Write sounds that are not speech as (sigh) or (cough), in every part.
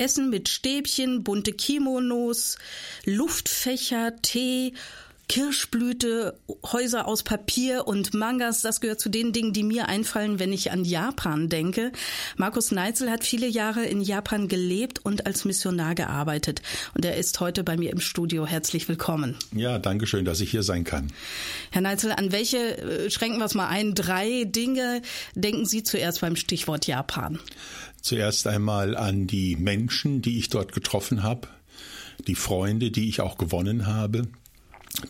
Essen mit Stäbchen, bunte Kimonos, Luftfächer, Tee, Kirschblüte, Häuser aus Papier und Mangas, das gehört zu den Dingen, die mir einfallen, wenn ich an Japan denke. Markus Neitzel hat viele Jahre in Japan gelebt und als Missionar gearbeitet. Und er ist heute bei mir im Studio. Herzlich willkommen. Ja, danke schön, dass ich hier sein kann. Herr Neitzel, an welche, äh, schränken wir es mal ein, drei Dinge denken Sie zuerst beim Stichwort Japan? Zuerst einmal an die Menschen, die ich dort getroffen habe, die Freunde, die ich auch gewonnen habe,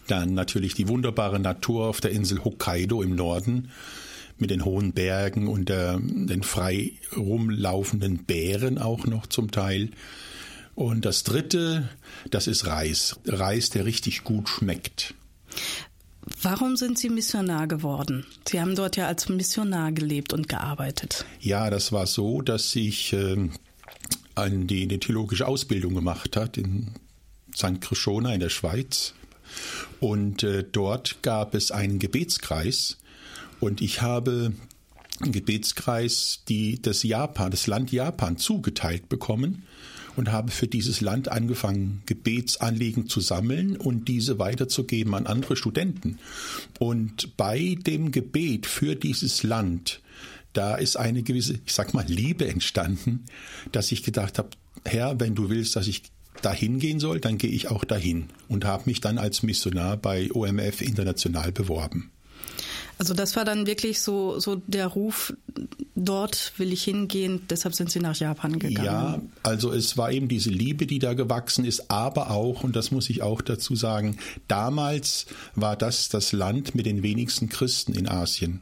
dann natürlich die wunderbare Natur auf der Insel Hokkaido im Norden mit den hohen Bergen und der, den frei rumlaufenden Bären auch noch zum Teil. Und das dritte, das ist Reis. Reis, der richtig gut schmeckt. Warum sind Sie Missionar geworden? Sie haben dort ja als Missionar gelebt und gearbeitet. Ja, das war so, dass ich äh, an die, eine theologische Ausbildung gemacht hat in St. Krishona in der Schweiz und äh, dort gab es einen Gebetskreis und ich habe einen Gebetskreis, die das Japan, das Land Japan zugeteilt bekommen und habe für dieses Land angefangen, Gebetsanliegen zu sammeln und diese weiterzugeben an andere Studenten. Und bei dem Gebet für dieses Land, da ist eine gewisse, ich sag mal, Liebe entstanden, dass ich gedacht habe, Herr, wenn du willst, dass ich dahin gehen soll, dann gehe ich auch dahin und habe mich dann als Missionar bei OMF international beworben. Also das war dann wirklich so, so der Ruf, dort will ich hingehen, deshalb sind Sie nach Japan gegangen. Ja, also es war eben diese Liebe, die da gewachsen ist, aber auch, und das muss ich auch dazu sagen, damals war das das Land mit den wenigsten Christen in Asien.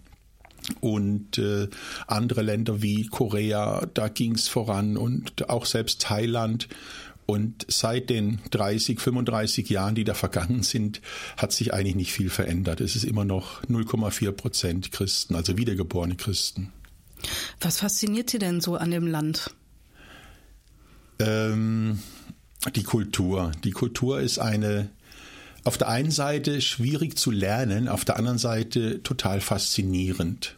Und äh, andere Länder wie Korea, da ging es voran und auch selbst Thailand und seit den 30, 35 Jahren, die da vergangen sind, hat sich eigentlich nicht viel verändert. Es ist immer noch 0,4 Prozent Christen, also wiedergeborene Christen. Was fasziniert Sie denn so an dem Land? Ähm, die Kultur. Die Kultur ist eine auf der einen Seite schwierig zu lernen, auf der anderen Seite total faszinierend,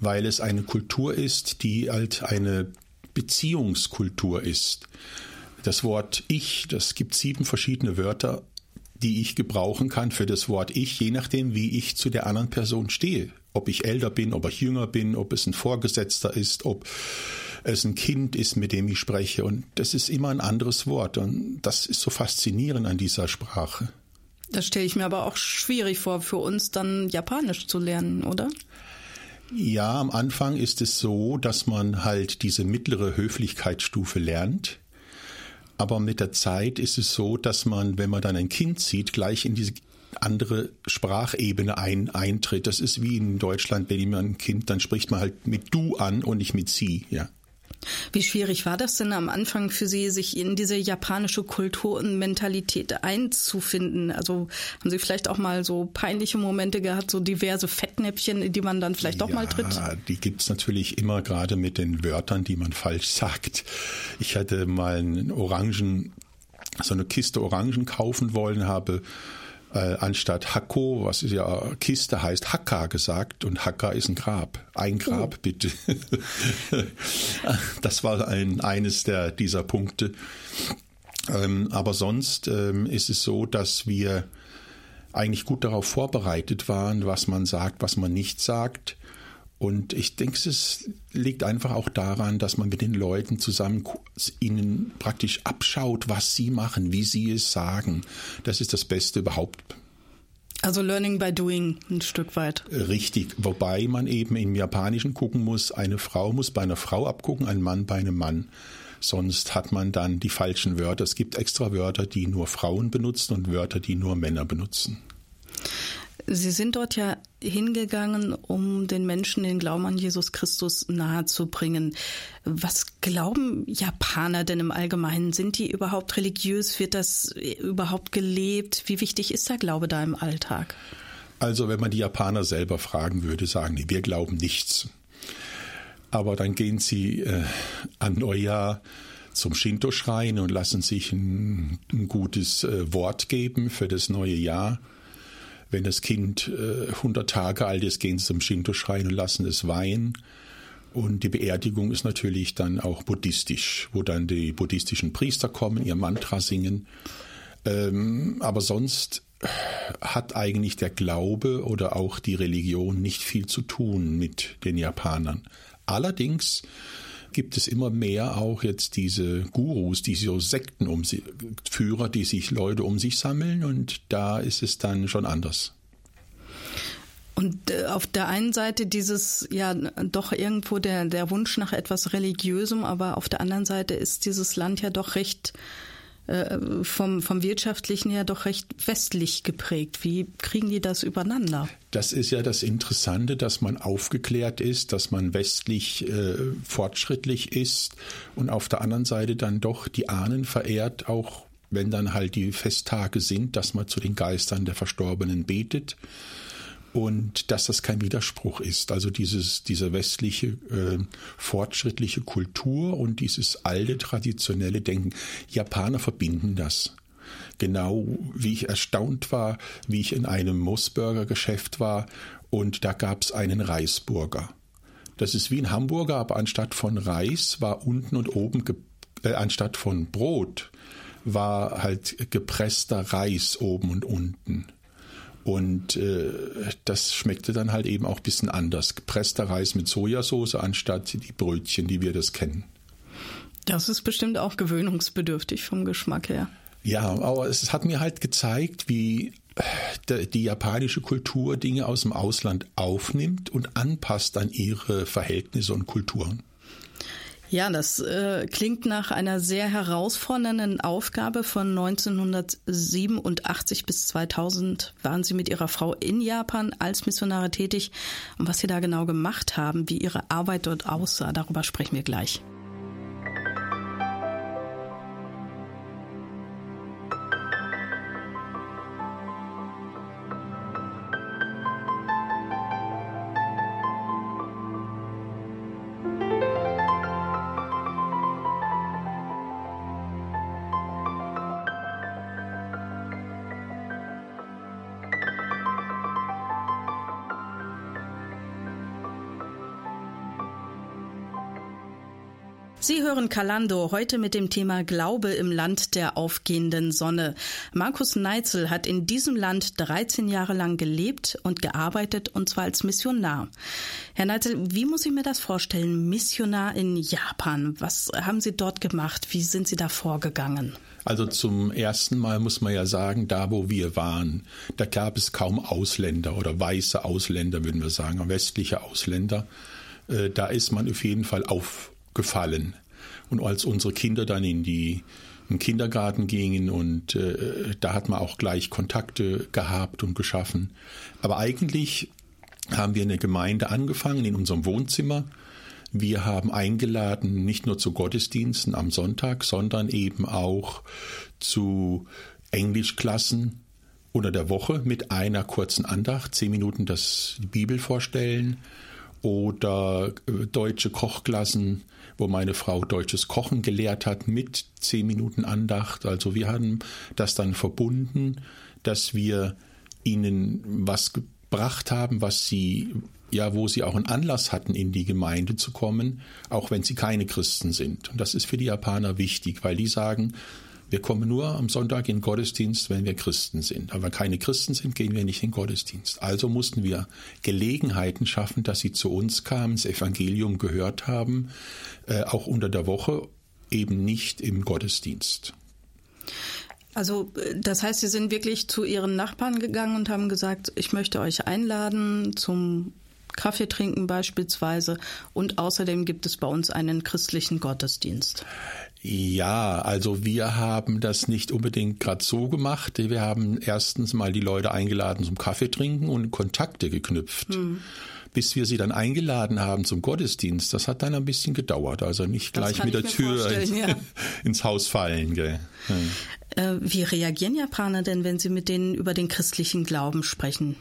weil es eine Kultur ist, die halt eine Beziehungskultur ist. Das Wort Ich, das gibt sieben verschiedene Wörter, die ich gebrauchen kann für das Wort Ich, je nachdem, wie ich zu der anderen Person stehe. Ob ich älter bin, ob ich jünger bin, ob es ein Vorgesetzter ist, ob es ein Kind ist, mit dem ich spreche. Und das ist immer ein anderes Wort. Und das ist so faszinierend an dieser Sprache. Das stelle ich mir aber auch schwierig vor, für uns dann Japanisch zu lernen, oder? Ja, am Anfang ist es so, dass man halt diese mittlere Höflichkeitsstufe lernt. Aber mit der Zeit ist es so, dass man, wenn man dann ein Kind sieht, gleich in diese andere Sprachebene ein, eintritt. Das ist wie in Deutschland, wenn jemand ein Kind, dann spricht man halt mit du an und nicht mit sie, ja. Wie schwierig war das denn am Anfang für Sie, sich in diese japanische Kultur und Mentalität einzufinden? Also haben Sie vielleicht auch mal so peinliche Momente gehabt, so diverse Fettnäpfchen, in die man dann vielleicht doch ja, mal tritt? Ja, die gibt's natürlich immer, gerade mit den Wörtern, die man falsch sagt. Ich hatte mal einen Orangen, so eine Kiste Orangen kaufen wollen, habe äh, anstatt Hakko, was ja Kiste heißt, Hakka gesagt und Hakka ist ein Grab. Ein Grab, oh. bitte. (laughs) das war ein, eines der, dieser Punkte. Ähm, aber sonst ähm, ist es so, dass wir eigentlich gut darauf vorbereitet waren, was man sagt, was man nicht sagt. Und ich denke, es liegt einfach auch daran, dass man mit den Leuten zusammen ihnen praktisch abschaut, was sie machen, wie sie es sagen. Das ist das Beste überhaupt. Also Learning by Doing ein Stück weit. Richtig, wobei man eben im Japanischen gucken muss, eine Frau muss bei einer Frau abgucken, ein Mann bei einem Mann. Sonst hat man dann die falschen Wörter. Es gibt extra Wörter, die nur Frauen benutzen und Wörter, die nur Männer benutzen. Sie sind dort ja hingegangen, um den Menschen den Glauben an Jesus Christus nahezubringen. Was glauben Japaner denn im Allgemeinen? Sind die überhaupt religiös? Wird das überhaupt gelebt? Wie wichtig ist der Glaube da im Alltag? Also wenn man die Japaner selber fragen würde, sagen die, wir glauben nichts. Aber dann gehen sie äh, an Neujahr zum Shinto-Schrein und lassen sich ein, ein gutes äh, Wort geben für das neue Jahr wenn das Kind äh, 100 Tage alt ist, gehen sie zum Shinto-Schrein und lassen es weinen. Und die Beerdigung ist natürlich dann auch buddhistisch, wo dann die buddhistischen Priester kommen, ihr Mantra singen. Ähm, aber sonst hat eigentlich der Glaube oder auch die Religion nicht viel zu tun mit den Japanern. Allerdings gibt es immer mehr auch jetzt diese Gurus, diese Sekten sie, Führer, die sich Leute um sich sammeln und da ist es dann schon anders. Und äh, auf der einen Seite dieses, ja, doch irgendwo der, der Wunsch nach etwas Religiösem, aber auf der anderen Seite ist dieses Land ja doch recht äh, vom, vom Wirtschaftlichen her doch recht westlich geprägt. Wie kriegen die das übereinander? Das ist ja das Interessante, dass man aufgeklärt ist, dass man westlich äh, fortschrittlich ist und auf der anderen Seite dann doch die Ahnen verehrt, auch wenn dann halt die Festtage sind, dass man zu den Geistern der Verstorbenen betet und dass das kein Widerspruch ist. Also dieses, diese westliche äh, fortschrittliche Kultur und dieses alte traditionelle Denken. Japaner verbinden das. Genau wie ich erstaunt war, wie ich in einem Mossburger-Geschäft war und da gab es einen Reisburger. Das ist wie ein Hamburger, aber anstatt von Reis war unten und oben, äh, anstatt von Brot, war halt gepresster Reis oben und unten. Und äh, das schmeckte dann halt eben auch ein bisschen anders. Gepresster Reis mit Sojasauce anstatt die Brötchen, die wir das kennen. Das ist bestimmt auch gewöhnungsbedürftig vom Geschmack her. Ja, aber es hat mir halt gezeigt, wie äh, die japanische Kultur Dinge aus dem Ausland aufnimmt und anpasst an ihre Verhältnisse und Kulturen. Ja, das äh, klingt nach einer sehr herausfordernden Aufgabe. Von 1987 bis 2000 waren Sie mit Ihrer Frau in Japan als Missionare tätig. Und was Sie da genau gemacht haben, wie Ihre Arbeit dort aussah, darüber sprechen wir gleich. Hören Kalando heute mit dem Thema Glaube im Land der aufgehenden Sonne. Markus Neitzel hat in diesem Land 13 Jahre lang gelebt und gearbeitet und zwar als Missionar. Herr Neitzel, wie muss ich mir das vorstellen? Missionar in Japan. Was haben Sie dort gemacht? Wie sind Sie da vorgegangen? Also zum ersten Mal muss man ja sagen, da wo wir waren, da gab es kaum Ausländer oder weiße Ausländer, würden wir sagen, westliche Ausländer. Äh, da ist man auf jeden Fall auf gefallen. Und als unsere Kinder dann in die im Kindergarten gingen und äh, da hat man auch gleich Kontakte gehabt und geschaffen. Aber eigentlich haben wir eine Gemeinde angefangen in unserem Wohnzimmer. Wir haben eingeladen, nicht nur zu Gottesdiensten am Sonntag, sondern eben auch zu Englischklassen unter der Woche mit einer kurzen Andacht, zehn Minuten das die Bibel vorstellen oder äh, deutsche Kochklassen wo meine Frau deutsches Kochen gelehrt hat mit zehn Minuten Andacht. Also wir haben das dann verbunden, dass wir ihnen was gebracht haben, was sie ja, wo sie auch einen Anlass hatten, in die Gemeinde zu kommen, auch wenn sie keine Christen sind. Und das ist für die Japaner wichtig, weil die sagen, wir kommen nur am Sonntag in den Gottesdienst, wenn wir Christen sind. Aber wenn keine Christen sind, gehen wir nicht in den Gottesdienst. Also mussten wir Gelegenheiten schaffen, dass sie zu uns kamen, das Evangelium gehört haben, äh, auch unter der Woche, eben nicht im Gottesdienst. Also das heißt, Sie sind wirklich zu Ihren Nachbarn gegangen und haben gesagt, ich möchte euch einladen zum Kaffee trinken beispielsweise und außerdem gibt es bei uns einen christlichen Gottesdienst. Ja, also wir haben das nicht unbedingt gerade so gemacht. Wir haben erstens mal die Leute eingeladen zum Kaffee trinken und Kontakte geknüpft. Hm. Bis wir sie dann eingeladen haben zum Gottesdienst, das hat dann ein bisschen gedauert. Also nicht gleich mit der Tür ins, ja. (laughs) ins, Haus fallen. Gell. Ja. Äh, wie reagieren Japaner denn, wenn Sie mit denen über den christlichen Glauben sprechen?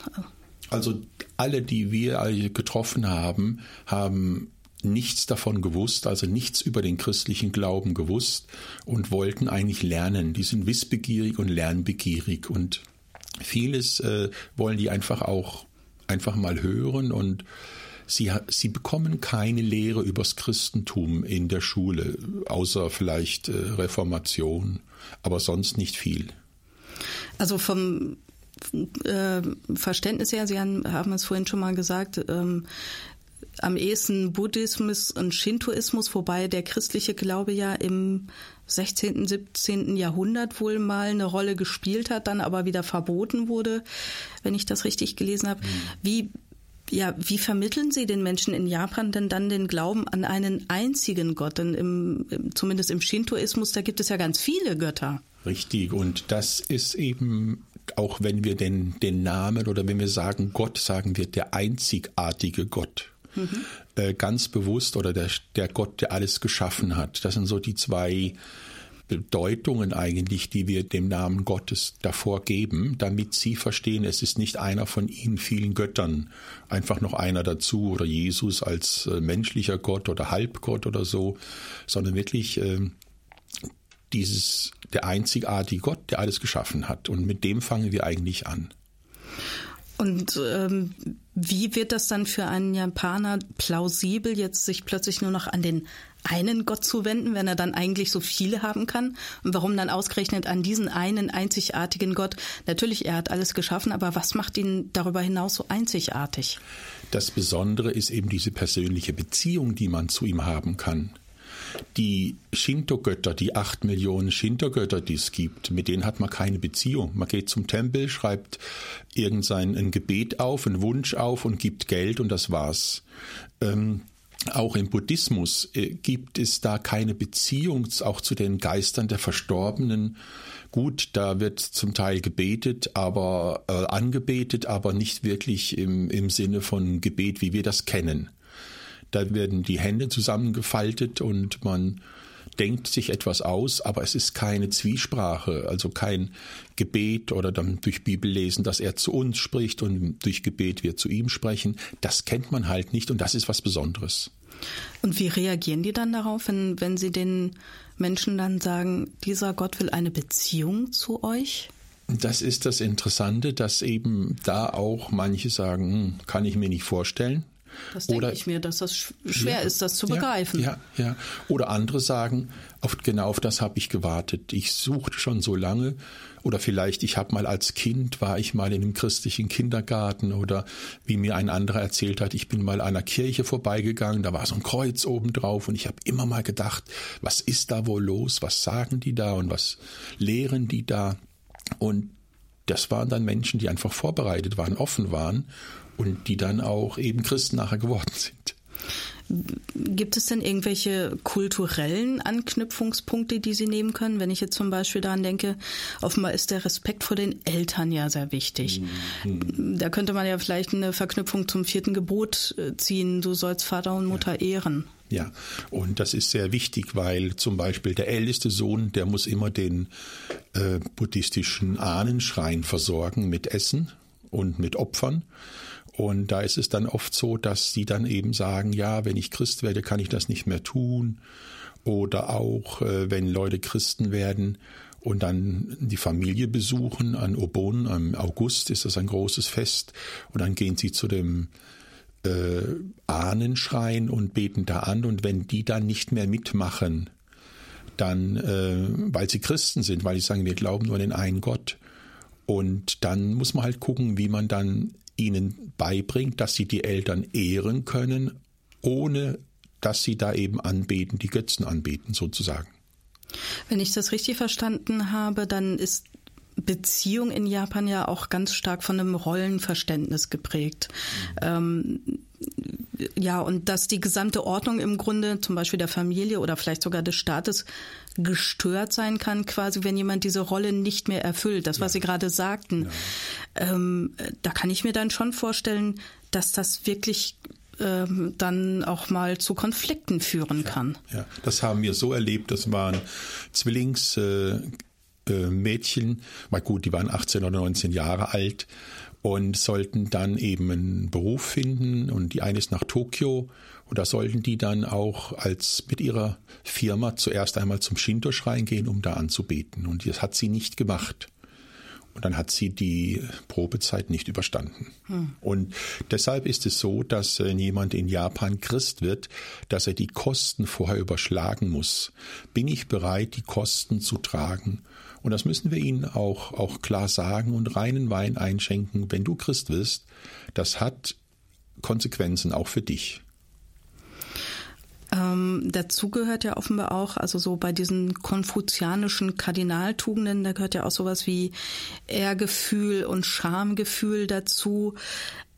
Also alle, die wir getroffen haben, haben nichts davon gewusst, also nichts über den christlichen Glauben gewusst und wollten eigentlich lernen. Die sind wissbegierig und lernbegierig und vieles äh, wollen die einfach auch einfach mal hören und Sie, sie bekommen keine Lehre übers Christentum in der Schule, außer vielleicht äh, Reformation, aber sonst nicht viel. Also vom äh, Verständnis her, Sie haben, haben es vorhin schon mal gesagt, ähm, am ehesten Buddhismus und Shintoismus, wobei der christliche Glaube ja im 16., 17. Jahrhundert wohl mal eine Rolle gespielt hat, dann aber wieder verboten wurde, wenn ich das richtig gelesen habe. Mhm. Wie ja, wie vermitteln Sie den Menschen in Japan denn dann den Glauben an einen einzigen Gott? Denn im, zumindest im Shintoismus, da gibt es ja ganz viele Götter. Richtig, und das ist eben, auch wenn wir den, den Namen oder wenn wir sagen Gott, sagen wir der einzigartige Gott. Mhm. Äh, ganz bewusst oder der, der Gott, der alles geschaffen hat. Das sind so die zwei Bedeutungen eigentlich, die wir dem Namen Gottes davor geben, damit sie verstehen, es ist nicht einer von ihnen vielen Göttern, einfach noch einer dazu oder Jesus als äh, menschlicher Gott oder Halbgott oder so, sondern wirklich äh, dieses der einzigartige Gott, der alles geschaffen hat. Und mit dem fangen wir eigentlich an. Und ähm, wie wird das dann für einen Japaner plausibel, jetzt sich plötzlich nur noch an den einen Gott zu wenden, wenn er dann eigentlich so viele haben kann? Und warum dann ausgerechnet an diesen einen einzigartigen Gott? Natürlich, er hat alles geschaffen, aber was macht ihn darüber hinaus so einzigartig? Das Besondere ist eben diese persönliche Beziehung, die man zu ihm haben kann. Die Shinto-Götter, die acht Millionen Shinto-Götter, die es gibt, mit denen hat man keine Beziehung. Man geht zum Tempel, schreibt irgendein ein Gebet auf, einen Wunsch auf und gibt Geld und das war's. Ähm, auch im Buddhismus äh, gibt es da keine Beziehung auch zu den Geistern der Verstorbenen. Gut, da wird zum Teil gebetet, aber äh, angebetet, aber nicht wirklich im, im Sinne von Gebet, wie wir das kennen. Da werden die Hände zusammengefaltet und man denkt sich etwas aus, aber es ist keine Zwiesprache, also kein Gebet oder dann durch Bibel lesen, dass er zu uns spricht und durch Gebet wir zu ihm sprechen. Das kennt man halt nicht und das ist was Besonderes. Und wie reagieren die dann darauf, wenn, wenn sie den Menschen dann sagen, dieser Gott will eine Beziehung zu euch? Das ist das Interessante, dass eben da auch manche sagen, hm, kann ich mir nicht vorstellen. Das denke ich mir, dass das schwer ja, ist, das zu begreifen. Ja, ja. Oder andere sagen, auf, genau auf das habe ich gewartet. Ich suchte schon so lange. Oder vielleicht, ich habe mal als Kind, war ich mal in einem christlichen Kindergarten oder wie mir ein anderer erzählt hat, ich bin mal einer Kirche vorbeigegangen, da war so ein Kreuz oben drauf und ich habe immer mal gedacht, was ist da wohl los? Was sagen die da und was lehren die da? Und das waren dann Menschen, die einfach vorbereitet waren, offen waren und die dann auch eben Christen nachher geworden sind. Gibt es denn irgendwelche kulturellen Anknüpfungspunkte, die Sie nehmen können? Wenn ich jetzt zum Beispiel daran denke, offenbar ist der Respekt vor den Eltern ja sehr wichtig. Mhm. Da könnte man ja vielleicht eine Verknüpfung zum vierten Gebot äh, ziehen, du sollst Vater und Mutter ja. ehren. Ja, und das ist sehr wichtig, weil zum Beispiel der älteste Sohn, der muss immer den äh, buddhistischen Ahnenschrein versorgen mit Essen und mit Opfern. Und da ist es dann oft so, dass sie dann eben sagen, ja, wenn ich Christ werde, kann ich das nicht mehr tun. Oder auch, äh, wenn Leute Christen werden und dann die Familie besuchen an Obon, am August ist das ein großes Fest. Und dann gehen sie zu dem äh, Ahnenschrein und beten da an. Und wenn die dann nicht mehr mitmachen, dann, äh, weil sie Christen sind, weil sie sagen, wir glauben nur an den einen Gott. Und dann muss man halt gucken, wie man dann ihnen beibringt, dass sie die Eltern ehren können, ohne dass sie da eben anbeten, die Götzen anbeten sozusagen. Wenn ich das richtig verstanden habe, dann ist Beziehung in Japan ja auch ganz stark von einem Rollenverständnis geprägt. Mhm. Ähm, ja, und dass die gesamte Ordnung im Grunde, zum Beispiel der Familie oder vielleicht sogar des Staates, gestört sein kann, quasi, wenn jemand diese Rolle nicht mehr erfüllt. Das, was Sie gerade sagten. Ja. Ähm, da kann ich mir dann schon vorstellen, dass das wirklich ähm, dann auch mal zu Konflikten führen ja, kann. Ja, das haben wir so erlebt. Das waren Zwillings. Äh, äh, Mädchen, mal gut, die waren 18 oder 19 Jahre alt und sollten dann eben einen Beruf finden und die eine ist nach Tokio und da sollten die dann auch als mit ihrer Firma zuerst einmal zum Shinto-Schrein gehen, um da anzubeten und das hat sie nicht gemacht. Und dann hat sie die Probezeit nicht überstanden. Hm. Und deshalb ist es so, dass wenn jemand in Japan Christ wird, dass er die Kosten vorher überschlagen muss. Bin ich bereit, die Kosten zu tragen? Und das müssen wir ihnen auch, auch klar sagen und reinen Wein einschenken. Wenn du Christ wirst, das hat Konsequenzen auch für dich. Ähm, dazu gehört ja offenbar auch, also so bei diesen konfuzianischen Kardinaltugenden, da gehört ja auch sowas wie Ehrgefühl und Schamgefühl dazu.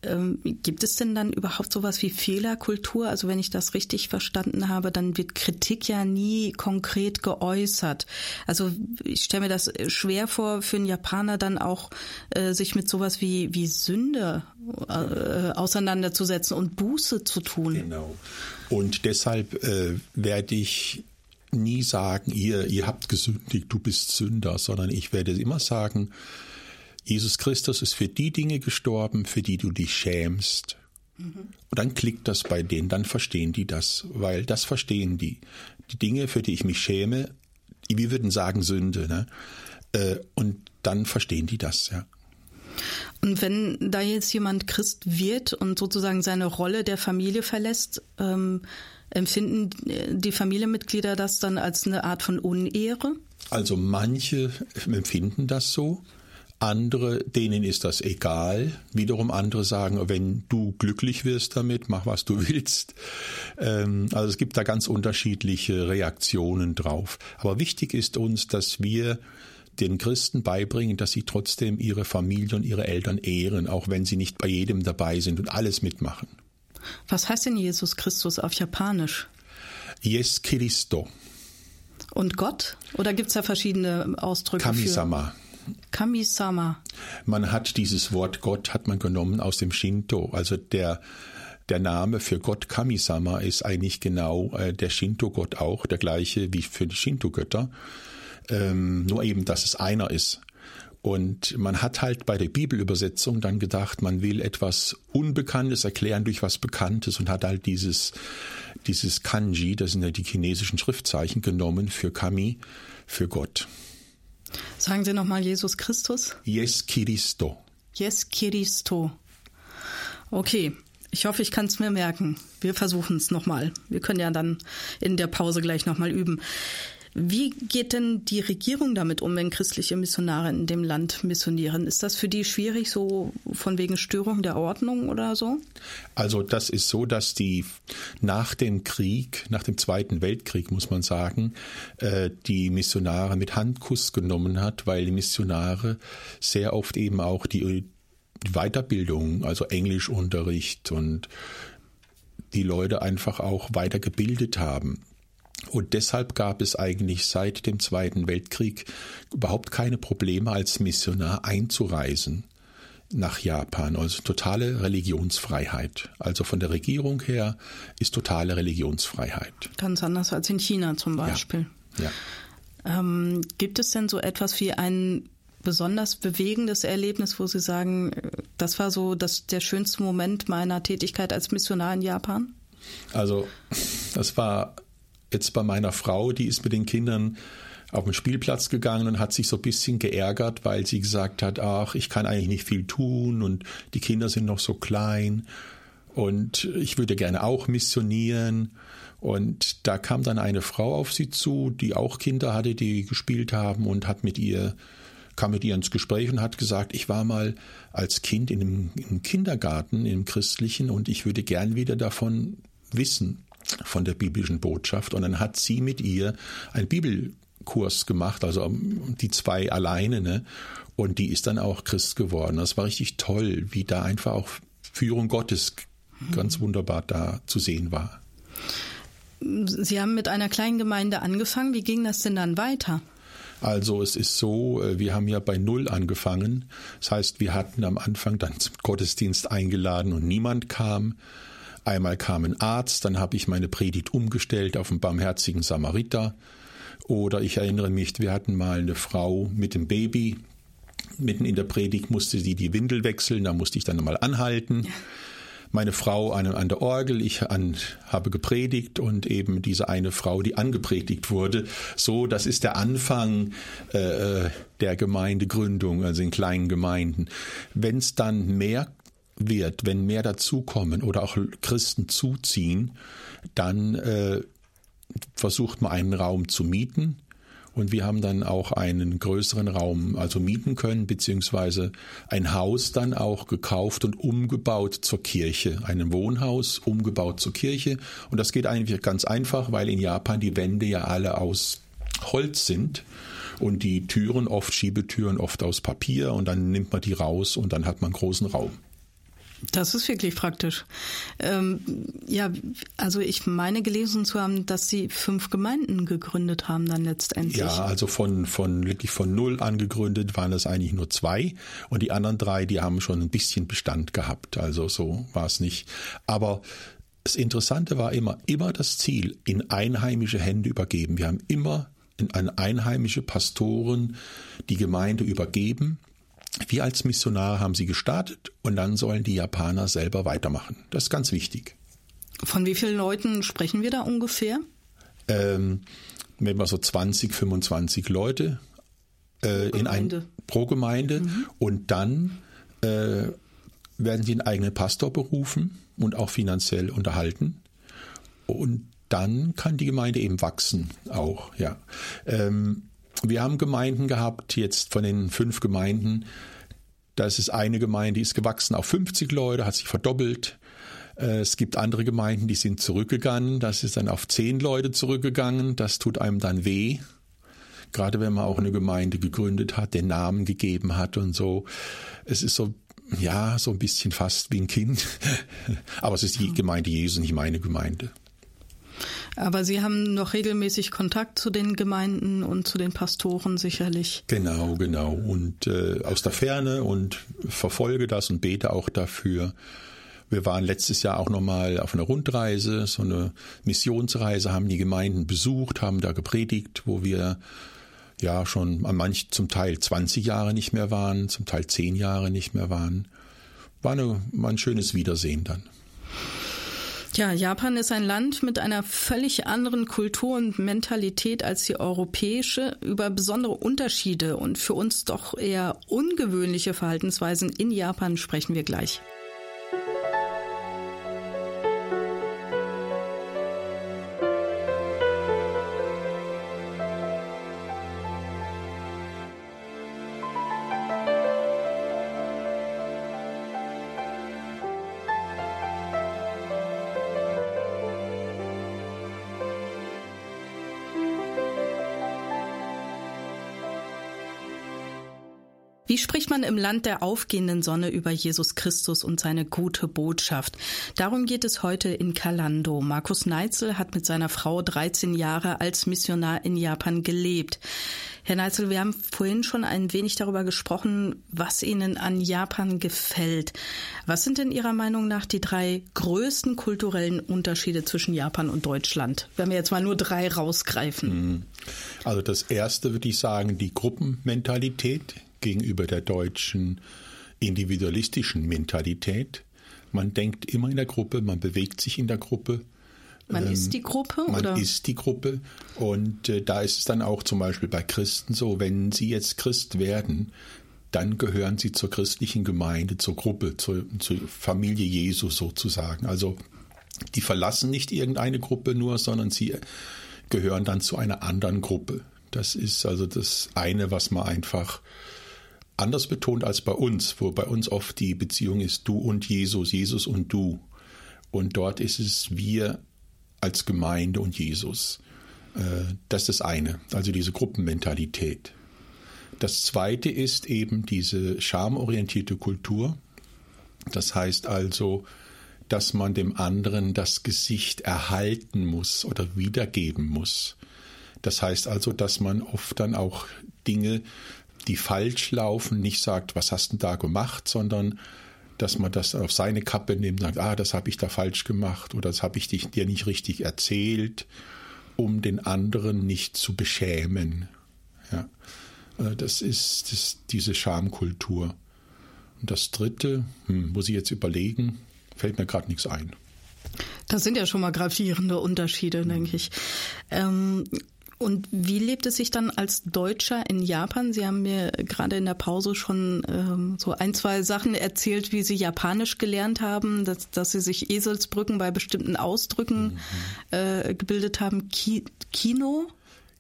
Ähm, gibt es denn dann überhaupt sowas wie Fehlerkultur? Also wenn ich das richtig verstanden habe, dann wird Kritik ja nie konkret geäußert. Also ich stelle mir das schwer vor, für einen Japaner dann auch äh, sich mit sowas wie, wie Sünde äh, auseinanderzusetzen und Buße zu tun. Genau. Und deshalb äh, werde ich nie sagen, ihr, ihr habt gesündigt, du bist Sünder, sondern ich werde immer sagen, Jesus Christus ist für die Dinge gestorben, für die du dich schämst. Mhm. Und dann klickt das bei denen, dann verstehen die das, weil das verstehen die. Die Dinge, für die ich mich schäme, wir würden sagen Sünde, ne? Äh, und dann verstehen die das, ja. Und wenn da jetzt jemand Christ wird und sozusagen seine Rolle der Familie verlässt, ähm, empfinden die Familienmitglieder das dann als eine Art von Unehre? Also manche empfinden das so. Andere, denen ist das egal. Wiederum andere sagen, wenn du glücklich wirst damit, mach was du (laughs) willst. Ähm, also es gibt da ganz unterschiedliche Reaktionen drauf. Aber wichtig ist uns, dass wir den Christen beibringen, dass sie trotzdem ihre Familie und ihre Eltern ehren, auch wenn sie nicht bei jedem dabei sind und alles mitmachen. Was heißt denn Jesus Christus auf Japanisch? Yes Christo. Und Gott? Oder gibt es da verschiedene Ausdrücke? Kamisama. Für? Kamisama. Man hat dieses Wort Gott hat man genommen aus dem Shinto, also der der Name für Gott Kamisama ist eigentlich genau äh, der Shinto-Gott auch, der gleiche wie für die Shinto-Götter ähm, nur eben, dass es einer ist. Und man hat halt bei der Bibelübersetzung dann gedacht, man will etwas Unbekanntes erklären durch was Bekanntes und hat halt dieses, dieses Kanji, das sind ja die chinesischen Schriftzeichen, genommen für Kami, für Gott. Sagen Sie nochmal Jesus Christus? Yes Christo. Yes Christo. Okay, ich hoffe, ich kann es mir merken. Wir versuchen es nochmal. Wir können ja dann in der Pause gleich nochmal üben. Wie geht denn die Regierung damit um, wenn christliche Missionare in dem Land missionieren? Ist das für die schwierig, so von wegen Störung der Ordnung oder so? Also das ist so, dass die nach dem Krieg, nach dem Zweiten Weltkrieg, muss man sagen, äh, die Missionare mit Handkuss genommen hat, weil die Missionare sehr oft eben auch die Weiterbildung, also Englischunterricht und die Leute einfach auch weitergebildet haben. Und deshalb gab es eigentlich seit dem Zweiten Weltkrieg überhaupt keine Probleme als Missionar einzureisen nach Japan. Also totale Religionsfreiheit. Also von der Regierung her ist totale Religionsfreiheit. Ganz anders als in China zum Beispiel. Ja. ja. Ähm, gibt es denn so etwas wie ein besonders bewegendes Erlebnis, wo Sie sagen, das war so das, der schönste Moment meiner Tätigkeit als Missionar in Japan? Also das war jetzt bei meiner Frau, die ist mit den Kindern auf den Spielplatz gegangen und hat sich so ein bisschen geärgert, weil sie gesagt hat, ach, ich kann eigentlich nicht viel tun und die Kinder sind noch so klein und ich würde gerne auch missionieren. Und da kam dann eine Frau auf sie zu, die auch Kinder hatte, die gespielt haben und hat mit ihr kam mit ihr ins Gespräch und hat gesagt, ich war mal als Kind in einem, im Kindergarten, im christlichen, und ich würde gern wieder davon wissen von der biblischen Botschaft. Und dann hat sie mit ihr einen Bibelkurs gemacht, also die zwei alleine, ne? Und die ist dann auch Christ geworden. Das war richtig toll, wie da einfach auch Führung Gottes ganz wunderbar da zu sehen war. Sie haben mit einer kleinen Gemeinde angefangen. Wie ging das denn dann weiter? Also es ist so, äh, wir haben ja bei Null angefangen. Das heißt, wir hatten am Anfang dann zum Gottesdienst eingeladen und niemand kam. Einmal kam ein Arzt, dann habe ich meine Predigt umgestellt auf einen barmherzigen Samariter. Oder ich erinnere mich, wir hatten mal eine Frau mit dem Baby. Mitten in der Predigt musste sie die Windel wechseln, da musste ich dann nochmal anhalten. meine Frau an, an der Orgel, ich an, habe gepredigt und eben diese eine Frau, die angepredigt wurde. So, das ist der Anfang äh, äh der Gemeindegründung, also in kleinen Gemeinden. Wenn es dann mehr wird, wenn mehr dazukommen oder auch Christen zuziehen, dann äh, versucht man einen Raum zu mieten und wir haben dann auch einen größeren Raum also mieten können, beziehungsweise ein Haus dann auch gekauft und umgebaut zur Kirche. Ein Wohnhaus umgebaut zur Kirche. Und das geht eigentlich ganz einfach, weil in Japan die Wände ja alle aus Holz sind und die Türen oft Schiebetüren oft aus Papier und dann nimmt man die raus und dann hat man einen großen Raum. Das ist wirklich praktisch. Ähm, ja, also ich meine gelesen zu haben, dass Sie fünf Gemeinden gegründet haben dann letztendlich. Ja, also von, von wirklich von null angegründet waren es eigentlich nur zwei und die anderen drei, die haben schon ein bisschen Bestand gehabt. Also so war es nicht. Aber das Interessante war immer, immer das Ziel, in einheimische Hände übergeben. Wir haben immer an einheimische Pastoren die Gemeinde übergeben wir als Missionar haben sie gestartet und dann sollen die Japaner selber weitermachen. Das ist ganz wichtig. Von wie vielen Leuten sprechen wir da ungefähr? Ähm, wenn wir so 20, 25 Leute äh, in ein, pro Gemeinde mhm. und dann äh, werden sie einen eigenen Pastor berufen und auch finanziell unterhalten. Und dann kann die Gemeinde eben wachsen auch, ja. Ähm, wir haben Gemeinden gehabt, jetzt von den fünf Gemeinden, das ist eine Gemeinde, die ist gewachsen auf 50 Leute, hat sich verdoppelt. Äh, es gibt andere Gemeinden, die sind zurückgegangen. Das ist dann auf zehn Leute zurückgegangen. Das tut einem dann weh. Gerade wenn man auch eine Gemeinde gegründet hat, den Namen gegeben hat und so. Es ist so, ja, so ein bisschen fast wie ein Kind. (laughs) Aber es ist die Gemeinde Jesus, nicht meine Gemeinde. Aber Sie haben noch regelmäßig Kontakt zu den Gemeinden und zu den Pastoren sicherlich. Genau, genau. Und äh, aus der Ferne und verfolge das und bete auch dafür. Wir waren letztes Jahr auch nochmal auf einer Rundreise, so eine Missionsreise, haben die Gemeinden besucht, haben da gepredigt, wo wir ja schon an manch zum Teil 20 Jahre nicht mehr waren, zum Teil 10 Jahre nicht mehr waren. War, eine, war ein schönes Wiedersehen dann. Ja, Japan ist ein Land mit einer völlig anderen Kultur und Mentalität als die europäische. Über besondere Unterschiede und für uns doch eher ungewöhnliche Verhaltensweisen in Japan sprechen wir gleich. Wie spricht man im Land der aufgehenden Sonne über Jesus Christus und seine gute Botschaft? Darum geht es heute in Kalando. Markus Neitzel hat mit seiner Frau 13 Jahre als Missionar in Japan gelebt. Herr Neitzel, wir haben vorhin schon ein wenig darüber gesprochen, was Ihnen an Japan gefällt. Was sind denn Ihrer Meinung nach die drei größten kulturellen Unterschiede zwischen Japan und Deutschland? Wenn wir jetzt mal nur drei rausgreifen. Mhm. Also das erste würde ich sagen, die Gruppenmentalität gegenüber der deutschen individualistischen Mentalität. Man denkt immer in der Gruppe, man bewegt sich in der Gruppe. Man ähm, ist die Gruppe? Man oder? ist die Gruppe. Und äh, da ist es dann auch zum Beispiel bei Christen so, wenn sie jetzt Christ werden, dann gehören sie zur christlichen Gemeinde, zur Gruppe, zur, zur Familie Jesu sozusagen. Also die verlassen nicht irgendeine Gruppe nur, sondern sie gehören dann zu einer anderen Gruppe. Das ist also das eine, was man einfach anders betont als bei uns, wo bei uns oft die Beziehung ist du und Jesus, Jesus und du. Und dort ist es wir als Gemeinde und Jesus. Äh, das ist das eine, also diese Gruppenmentalität. Das zweite ist eben diese schamorientierte Kultur. Das heißt also, dass man dem anderen das Gesicht erhalten muss oder wiedergeben muss. Das heißt also, dass man oft dann auch Dinge die falsch laufen, nicht sagt, was hast du da gemacht, sondern dass man das auf seine Kappe nimmt und sagt, ah, das habe ich da falsch gemacht oder das habe ich dir nicht richtig erzählt, um den anderen nicht zu beschämen. Ja, äh, das ist das, diese Schamkultur. Und das Dritte, hm, muss ich jetzt überlegen, fällt mir gerade nichts ein. Das sind ja schon mal gravierende Unterschiede, denke ich. Ähm, und wie lebt es sich dann als Deutscher in Japan? Sie haben mir gerade in der Pause schon ähm, so ein, zwei Sachen erzählt, wie Sie Japanisch gelernt haben, dass, dass Sie sich Eselsbrücken bei bestimmten Ausdrücken mhm. äh, gebildet haben. Ki Kino?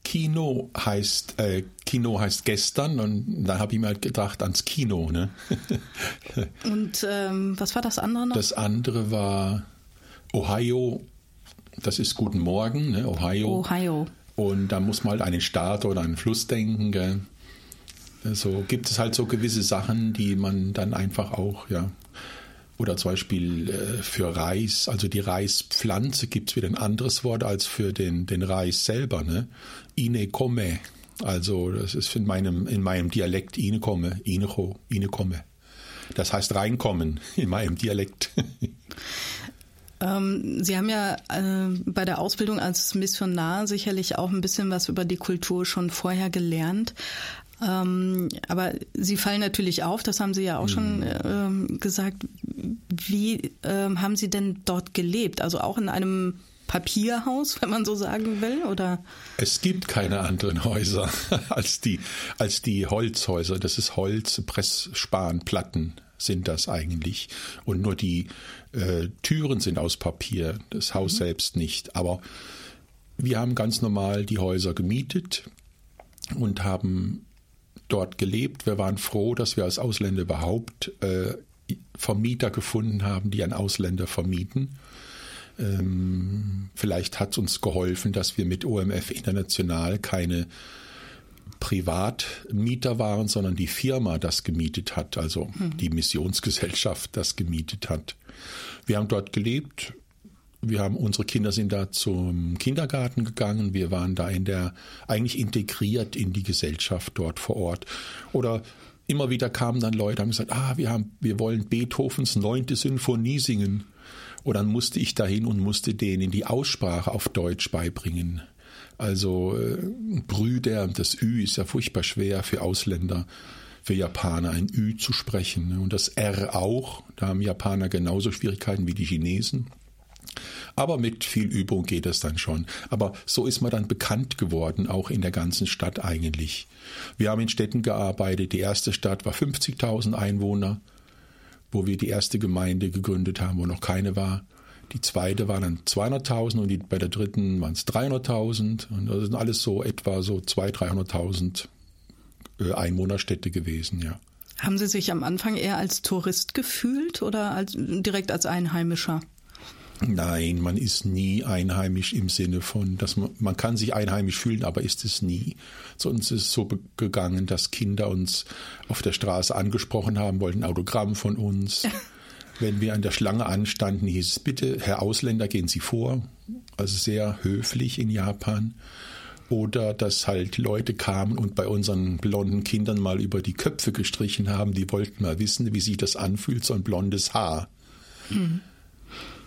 Kino heißt äh, Kino heißt gestern und da habe ich mir halt gedacht ans Kino. Ne? (laughs) und ähm, was war das andere noch? Das andere war Ohio. Das ist Guten Morgen, ne? Ohio. Ohio. Und da muss man halt an den Start oder einen Fluss denken. Gell? So gibt es halt so gewisse Sachen, die man dann einfach auch, ja. Oder zum Beispiel äh, für Reis, also die Reispflanze gibt es wieder ein anderes Wort als für den, den Reis selber, ne? Ine komme. Also das ist in meinem, in meinem Dialekt Ine komme, Inecho, Ine komme. Das heißt reinkommen in meinem Dialekt. (laughs) Ähm, Sie haben ja äh, bei der Ausbildung als Missionar sicherlich auch ein bisschen was über die Kultur schon vorher gelernt. Ähm, aber Sie fallen natürlich auf, das haben Sie ja auch mhm. schon ähm, gesagt. Wie ähm, haben Sie denn dort gelebt? Also auch in einem Papierhaus, wenn man so sagen will, oder? Es gibt keine anderen Häuser (laughs) als die, als die Holzhäuser. Das ist Holz, Pressspan, Platten sind das eigentlich. Und nur die äh, Türen sind aus Papier, das Haus mhm. selbst nicht. Aber wir haben ganz normal die Häuser gemietet und haben dort gelebt. Wir waren froh, dass wir als Ausländer überhaupt äh, Vermieter gefunden haben, die an Ausländer vermieten. Ähm, vielleicht hat es uns geholfen, dass wir mit OMF International keine Privatmieter waren, sondern die Firma das gemietet hat, also mhm. die Missionsgesellschaft das gemietet hat. Wir haben dort gelebt. Wir haben unsere Kinder sind da zum Kindergarten gegangen. Wir waren da in der eigentlich integriert in die Gesellschaft dort vor Ort. Oder immer wieder kamen dann Leute, haben gesagt, ah, wir haben, wir wollen Beethovens neunte Sinfonie singen. Und dann musste ich dahin und musste denen die Aussprache auf Deutsch beibringen. Also äh, Brüder, das Ü ist ja furchtbar schwer für Ausländer, für Japaner ein Ü zu sprechen. Ne? Und das R auch. Da haben Japaner genauso Schwierigkeiten wie die Chinesen. Aber mit viel Übung geht es dann schon. Aber so ist man dann bekannt geworden, auch in der ganzen Stadt eigentlich. Wir haben in Städten gearbeitet. Die erste Stadt war 50.000 Einwohner, wo wir die erste Gemeinde gegründet haben, wo noch keine war. Die zweite waren dann 200.000 und die, bei der dritten waren es 300.000. Und das sind alles so etwa so 200.000, 300.000 äh, Einwohnerstädte gewesen, ja. Haben Sie sich am Anfang eher als Tourist gefühlt oder als, direkt als Einheimischer? Nein, man ist nie einheimisch im Sinne von, dass man, man kann sich einheimisch fühlen, aber ist es nie. Sonst ist es so gegangen, dass Kinder uns auf der Straße angesprochen haben, wollten ein Autogramm von uns. (laughs) Wenn wir an der Schlange anstanden, hieß es bitte, Herr Ausländer, gehen Sie vor. Also sehr höflich in Japan. Oder dass halt Leute kamen und bei unseren blonden Kindern mal über die Köpfe gestrichen haben. Die wollten mal wissen, wie sich das anfühlt, so ein blondes Haar. Mhm.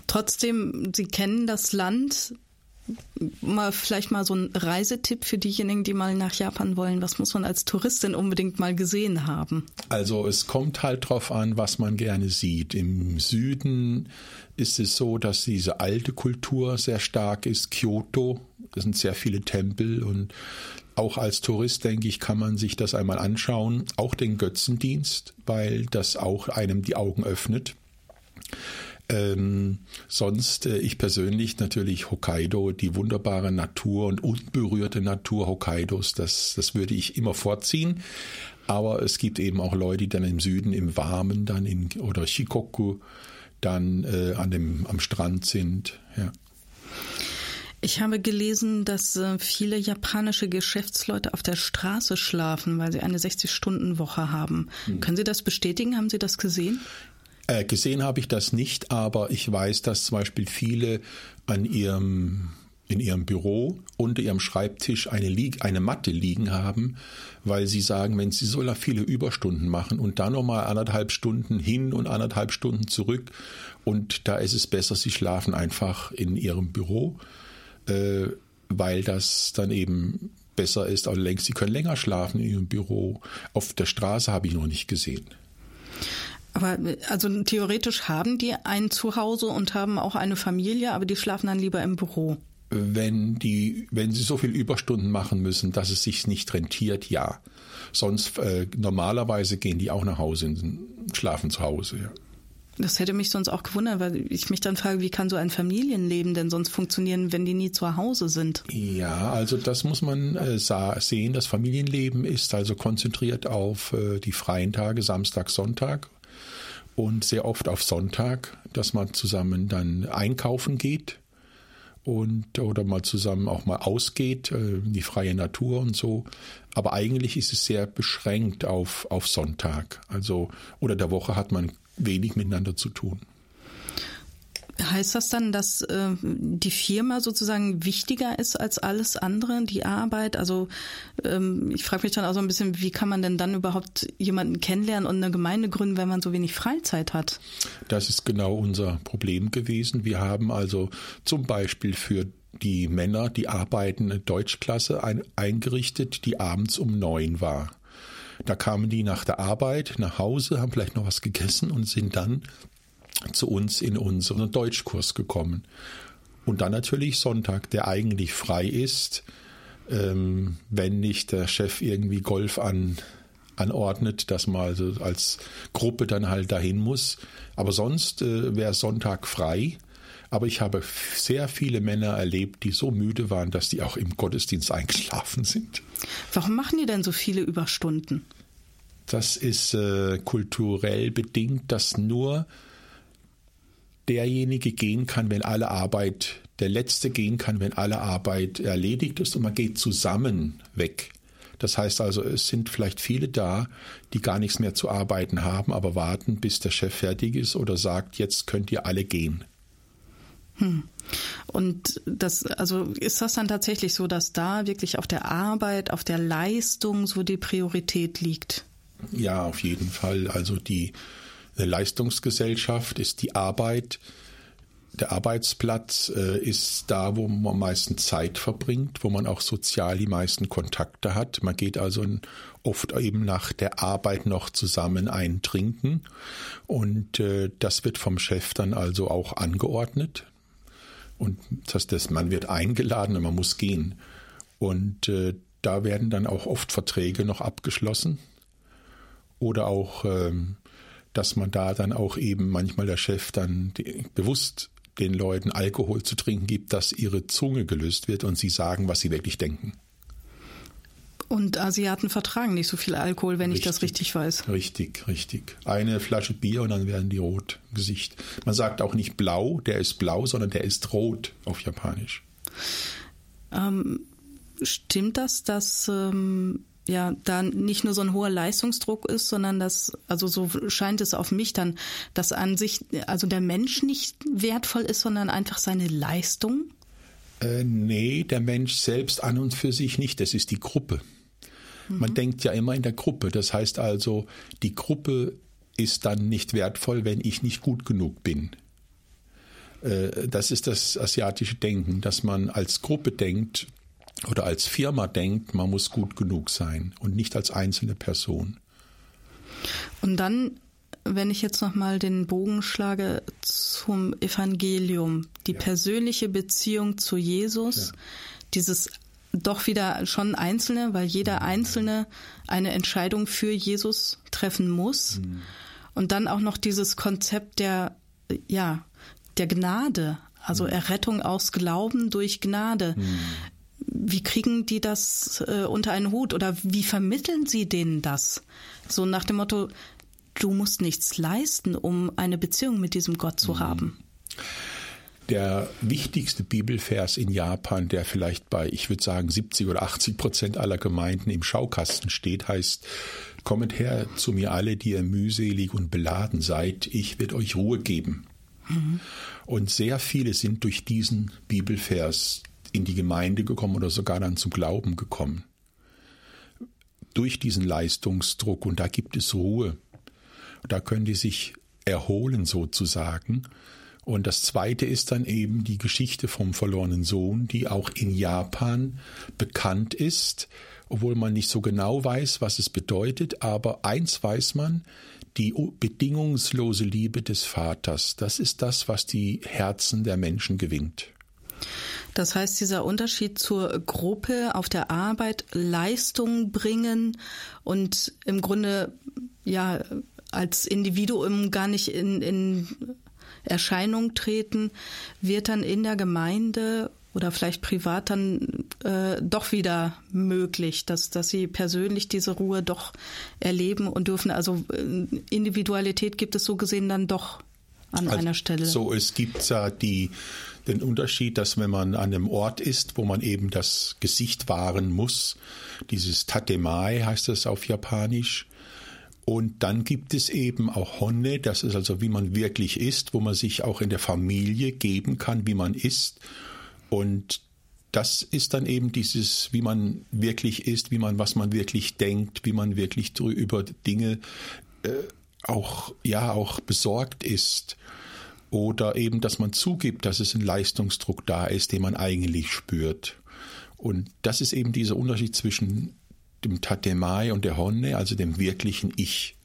Trotzdem, Sie kennen das Land. Mal vielleicht mal so ein Reisetipp für diejenigen, die mal nach Japan wollen. Was muss man als Touristin unbedingt mal gesehen haben? Also es kommt halt drauf an, was man gerne sieht. Im Süden ist es so, dass diese alte Kultur sehr stark ist. Kyoto, das sind sehr viele Tempel und auch als Tourist, denke ich, kann man sich das einmal anschauen. Auch den Götzendienst, weil das auch einem die Augen öffnet. Ähm, sonst, äh, ich persönlich natürlich Hokkaido, die wunderbare Natur und unberührte Natur Hokkaidos, das, das würde ich immer vorziehen. Aber es gibt eben auch Leute, die dann im Süden, im Warmen dann in, oder Shikoku dann äh, an dem, am Strand sind. Ja. Ich habe gelesen, dass äh, viele japanische Geschäftsleute auf der Straße schlafen, weil sie eine 60-Stunden-Woche haben. Hm. Können Sie das bestätigen? Haben Sie das gesehen? Äh, gesehen habe ich das nicht, aber ich weiß, dass zum Beispiel viele an ihrem in ihrem Büro unter ihrem Schreibtisch eine, Lieg eine Matte liegen haben, weil sie sagen, wenn sie so viele Überstunden machen und dann nochmal anderthalb Stunden hin und anderthalb Stunden zurück und da ist es besser, sie schlafen einfach in ihrem Büro, äh, weil das dann eben besser ist. Aber längst, sie können länger schlafen in ihrem Büro. Auf der Straße habe ich noch nicht gesehen. Aber also theoretisch haben die ein Zuhause und haben auch eine Familie, aber die schlafen dann lieber im Büro. Wenn die, wenn sie so viel Überstunden machen müssen, dass es sich nicht rentiert, ja. Sonst äh, normalerweise gehen die auch nach Hause und schlafen zu Hause. Ja. Das hätte mich sonst auch gewundert, weil ich mich dann frage, wie kann so ein Familienleben denn sonst funktionieren, wenn die nie zu Hause sind? Ja, also das muss man äh, sehen. Das Familienleben ist also konzentriert auf äh, die freien Tage, Samstag, Sonntag und sehr oft auf Sonntag, dass man zusammen dann einkaufen geht und oder mal zusammen auch mal ausgeht, äh, in die freie Natur und so. Aber eigentlich ist es sehr beschränkt auf, auf Sonntag. Also, oder der Woche hat man wenig miteinander zu tun. Heißt das dann, dass äh, die Firma sozusagen wichtiger ist als alles andere, die Arbeit? Also ähm, ich frage mich dann auch so ein bisschen, wie kann man denn dann überhaupt jemanden kennenlernen und eine Gemeinde gründen, wenn man so wenig Freizeit hat? Das ist genau unser Problem gewesen. Wir haben also zum Beispiel für die Männer, die arbeiten, eine Deutschklasse ein, eingerichtet, die abends um neun war. Da kamen die nach der Arbeit nach Hause, haben vielleicht noch was gegessen und sind dann zu uns in unseren Deutschkurs gekommen. Und dann natürlich Sonntag, der eigentlich frei ist, ähm, wenn nicht der Chef irgendwie Golf an, anordnet, dass man also als Gruppe dann halt dahin muss. Aber sonst äh, wäre Sonntag frei. Aber ich habe sehr viele Männer erlebt, die so müde waren, dass die auch im Gottesdienst eingeschlafen sind. Warum machen die denn so viele Überstunden? Das ist äh, kulturell bedingt, dass nur derjenige gehen kann, wenn alle Arbeit, der Letzte gehen kann, wenn alle Arbeit erledigt ist und man geht zusammen weg. Das heißt also, es sind vielleicht viele da, die gar nichts mehr zu arbeiten haben, aber warten, bis der Chef fertig ist oder sagt, jetzt könnt ihr alle gehen. Hm. Und das, also ist das dann tatsächlich so, dass da wirklich auf der Arbeit, auf der Leistung so die Priorität liegt? Ja, auf jeden Fall. Also die Leistungsgesellschaft ist die Arbeit. Der Arbeitsplatz äh, ist da, wo man am meisten Zeit verbringt, wo man auch sozial die meisten Kontakte hat. Man geht also oft eben nach der Arbeit noch zusammen eintrinken. Und äh, das wird vom Chef dann also auch angeordnet. Und das heißt, man wird eingeladen und man muss gehen. Und äh, da werden dann auch oft Verträge noch abgeschlossen oder auch, ähm, dass man da dann auch eben manchmal der Chef dann bewusst den Leuten Alkohol zu trinken gibt, dass ihre Zunge gelöst wird und sie sagen, was sie wirklich denken. Und Asiaten vertragen nicht so viel Alkohol, wenn richtig, ich das richtig weiß. Richtig, richtig. Eine Flasche Bier und dann werden die rot im Gesicht. Man sagt auch nicht blau, der ist blau, sondern der ist rot auf Japanisch. Ähm, stimmt das, dass ähm, ja da nicht nur so ein hoher Leistungsdruck ist, sondern dass, also so scheint es auf mich dann, dass an sich, also der Mensch nicht wertvoll ist, sondern einfach seine Leistung? Äh, nee, der Mensch selbst an und für sich nicht, das ist die Gruppe. Mhm. Man denkt ja immer in der Gruppe, das heißt also, die Gruppe ist dann nicht wertvoll, wenn ich nicht gut genug bin. Äh, das ist das asiatische Denken, dass man als Gruppe denkt, oder als Firma denkt, man muss gut genug sein und nicht als einzelne Person. Und dann, wenn ich jetzt nochmal den Bogen schlage zum Evangelium, die ja. persönliche Beziehung zu Jesus, ja. dieses doch wieder schon Einzelne, weil jeder mhm. Einzelne eine Entscheidung für Jesus treffen muss. Mhm. Und dann auch noch dieses Konzept der, ja, der Gnade, also mhm. Errettung aus Glauben durch Gnade. Mhm wie kriegen die das äh, unter einen Hut oder wie vermitteln sie denen das? So nach dem Motto, du musst nichts leisten, um eine Beziehung mit diesem Gott zu mhm. haben. Der wichtigste Bibelvers in Japan, der vielleicht bei, ich würde sagen, 70 oder 80 Prozent aller Gemeinden im Schaukasten steht, heißt, Kommet her zu mir alle, die ihr mühselig und beladen seid, ich werde euch Ruhe geben. Mhm. Und sehr viele sind durch diesen Bibelvers in die Gemeinde gekommen oder sogar dann zum Glauben gekommen. Durch diesen Leistungsdruck und da gibt es Ruhe. Da können die sich erholen sozusagen. Und das zweite ist dann eben die Geschichte vom verlorenen Sohn, die auch in Japan bekannt ist, obwohl man nicht so genau weiß, was es bedeutet. Aber eins weiß man, die bedingungslose Liebe des Vaters, das ist das, was die Herzen der Menschen gewinnt. Das heißt, dieser Unterschied zur Gruppe auf der Arbeit, Leistung bringen und im Grunde ja als Individuum gar nicht in, in Erscheinung treten, wird dann in der Gemeinde oder vielleicht privat dann äh, doch wieder möglich, dass, dass sie persönlich diese Ruhe doch erleben und dürfen. Also äh, Individualität gibt es so gesehen dann doch an also, einer Stelle. So, es gibt ja die, den Unterschied, dass wenn man an einem Ort ist, wo man eben das Gesicht wahren muss, dieses Tatemae heißt es auf Japanisch, und dann gibt es eben auch Honne, das ist also wie man wirklich ist, wo man sich auch in der Familie geben kann, wie man ist. Und das ist dann eben dieses, wie man wirklich ist, wie man, was man wirklich denkt, wie man wirklich über Dinge äh, auch, ja, auch besorgt ist. Oder eben, dass man zugibt, dass es ein Leistungsdruck da ist, den man eigentlich spürt. Und das ist eben dieser Unterschied zwischen dem Tatemai und der Honne, also dem wirklichen Ich.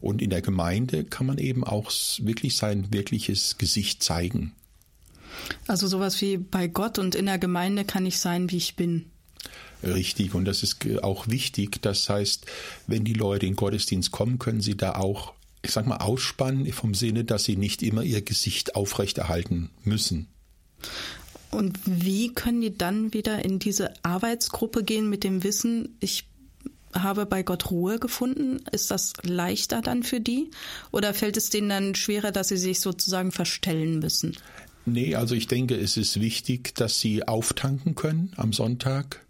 Und in der Gemeinde kann man eben auch wirklich sein wirkliches Gesicht zeigen. Also sowas wie bei Gott und in der Gemeinde kann ich sein, wie ich bin. Richtig, und das ist auch wichtig. Das heißt, wenn die Leute in den Gottesdienst kommen, können sie da auch, ich sag mal, ausspannen vom Sinne, dass sie nicht immer ihr Gesicht aufrechterhalten müssen. Und wie können die dann wieder in diese Arbeitsgruppe gehen mit dem Wissen, ich habe bei Gott Ruhe gefunden. Ist das leichter dann für die? Oder fällt es denen dann schwerer, dass sie sich sozusagen verstellen müssen? Nee, also ich denke, es ist wichtig, dass sie auftanken können am Sonntag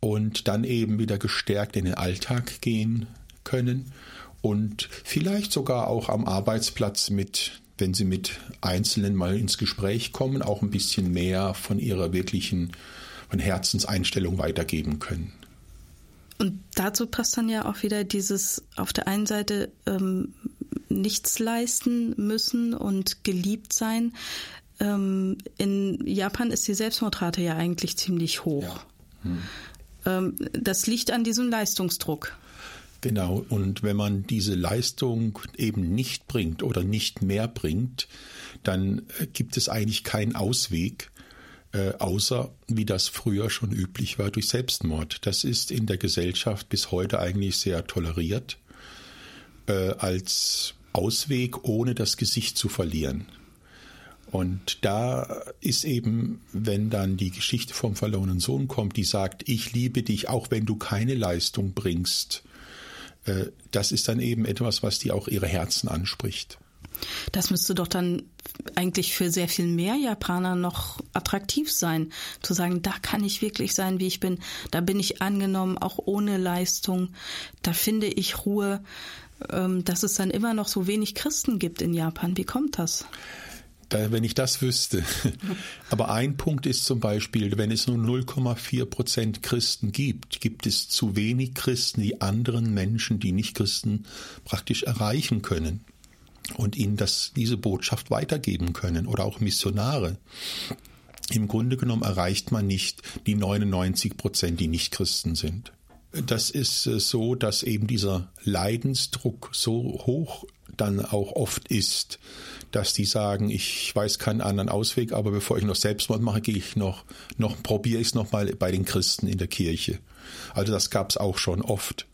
und dann eben wieder gestärkt in den Alltag gehen können und vielleicht sogar auch am Arbeitsplatz mit, wenn sie mit Einzelnen mal ins Gespräch kommen, auch ein bisschen mehr von ihrer wirklichen von Herzenseinstellung weitergeben können. Und dazu passt dann ja auch wieder dieses auf der einen Seite ähm, nichts leisten müssen und geliebt sein. Ähm, in Japan ist die Selbstmordrate ja eigentlich ziemlich hoch. Ja. Hm. Ähm, das liegt an diesem Leistungsdruck. Genau, und wenn man diese Leistung eben nicht bringt oder nicht mehr bringt, dann äh, gibt es eigentlich keinen Ausweg, äh, außer wie das früher schon üblich war durch Selbstmord. Das ist in der Gesellschaft bis heute eigentlich sehr toleriert äh, als Ausweg, ohne das Gesicht zu verlieren. Und da ist eben, wenn dann die Geschichte vom verlorenen Sohn kommt, die sagt, ich liebe dich, auch wenn du keine Leistung bringst, das ist dann eben etwas, was die auch ihre Herzen anspricht. Das müsste doch dann eigentlich für sehr viel mehr Japaner noch attraktiv sein, zu sagen, da kann ich wirklich sein, wie ich bin, da bin ich angenommen, auch ohne Leistung, da finde ich Ruhe, ähm, dass es dann immer noch so wenig Christen gibt in Japan. Wie kommt das? Wenn ich das wüsste. (laughs) Aber ein Punkt ist zum Beispiel, wenn es nur 0,4 Prozent Christen gibt, gibt es zu wenig Christen, die anderen Menschen, die nicht Christen, praktisch erreichen können und ihnen das, diese Botschaft weitergeben können oder auch Missionare. Im Grunde genommen erreicht man nicht die 99 Prozent, die nicht Christen sind. Das ist äh, so, dass eben dieser Leidensdruck so hoch dann auch oft ist, dass die sagen, ich weiß keinen anderen Ausweg, aber bevor ich noch Selbstmord mache, gehe ich noch, noch probiere ich es noch mal bei den Christen in der Kirche. Also das gab es auch schon oft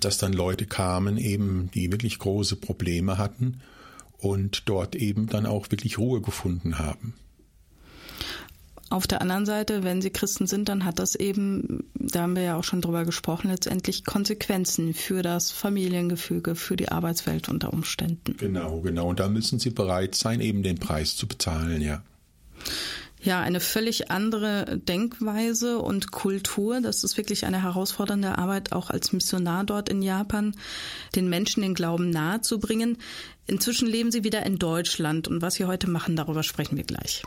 dass dann Leute kamen, eben, die wirklich große Probleme hatten und dort eben dann auch wirklich Ruhe gefunden haben. Auf der anderen Seite, wenn sie Christen sind, dann hat das eben, da haben wir ja auch schon drüber gesprochen, letztendlich Konsequenzen für das Familiengefüge, für die Arbeitswelt unter Umständen. Genau, genau. Und da müssen sie bereit sein, eben den Preis zu bezahlen, ja ja eine völlig andere Denkweise und Kultur. Das ist wirklich eine herausfordernde Arbeit, auch als Missionar dort in Japan, den Menschen den Glauben nahezubringen. Inzwischen leben sie wieder in Deutschland und was sie heute machen, darüber sprechen wir gleich.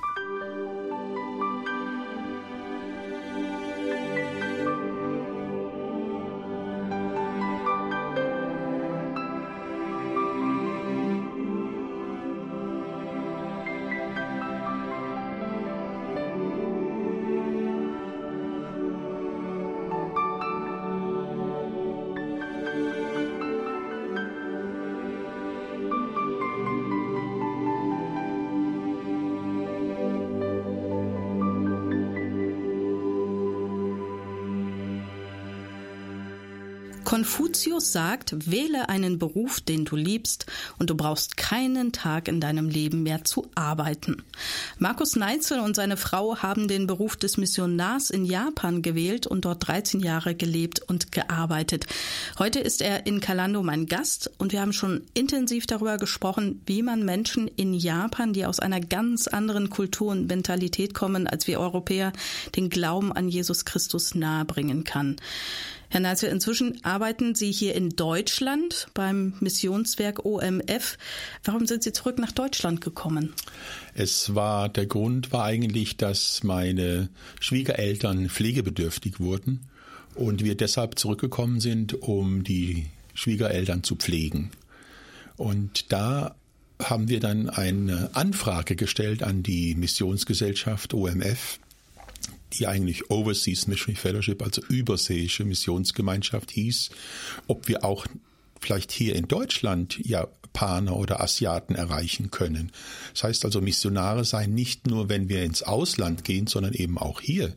Konfuzius sagt, wähle einen Beruf, den du liebst, und du brauchst keinen Tag in deinem Leben mehr zu arbeiten. Markus Neitzel und seine Frau haben den Beruf des Missionars in Japan gewählt und dort 13 Jahre gelebt und gearbeitet. Heute ist er in Kalando mein Gast und wir haben schon intensiv darüber gesprochen, wie man Menschen in Japan, die aus einer ganz anderen Kultur und Mentalität kommen als wir Europäer, den Glauben an Jesus Christus nahebringen kann. Herr Neitzel, inzwischen arbeiten Sie hier in Deutschland beim Missionswerk OMF. Warum sind Sie zurück nach Deutschland gekommen? Es war, der Grund war eigentlich, dass meine Schwiegereltern pflegebedürftig wurden und wir deshalb zurückgekommen sind, um die Schwiegereltern zu pflegen. Und da haben wir dann eine Anfrage gestellt an die Missionsgesellschaft OMF die eigentlich Overseas Missionary Fellowship, also überseeische Missionsgemeinschaft hieß, ob wir auch vielleicht hier in Deutschland Japaner oder Asiaten erreichen können. Das heißt also, Missionare seien nicht nur, wenn wir ins Ausland gehen, sondern eben auch hier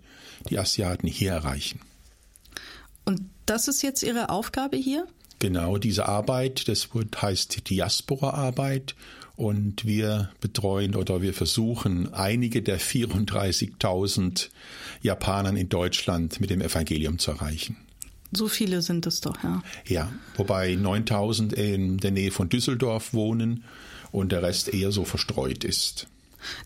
die Asiaten hier erreichen. Und das ist jetzt Ihre Aufgabe hier? Genau, diese Arbeit, das heißt Diaspora-Arbeit und wir betreuen oder wir versuchen, einige der 34.000 Japanern in Deutschland mit dem Evangelium zu erreichen. So viele sind es doch, ja. Ja, wobei 9000 in der Nähe von Düsseldorf wohnen und der Rest eher so verstreut ist.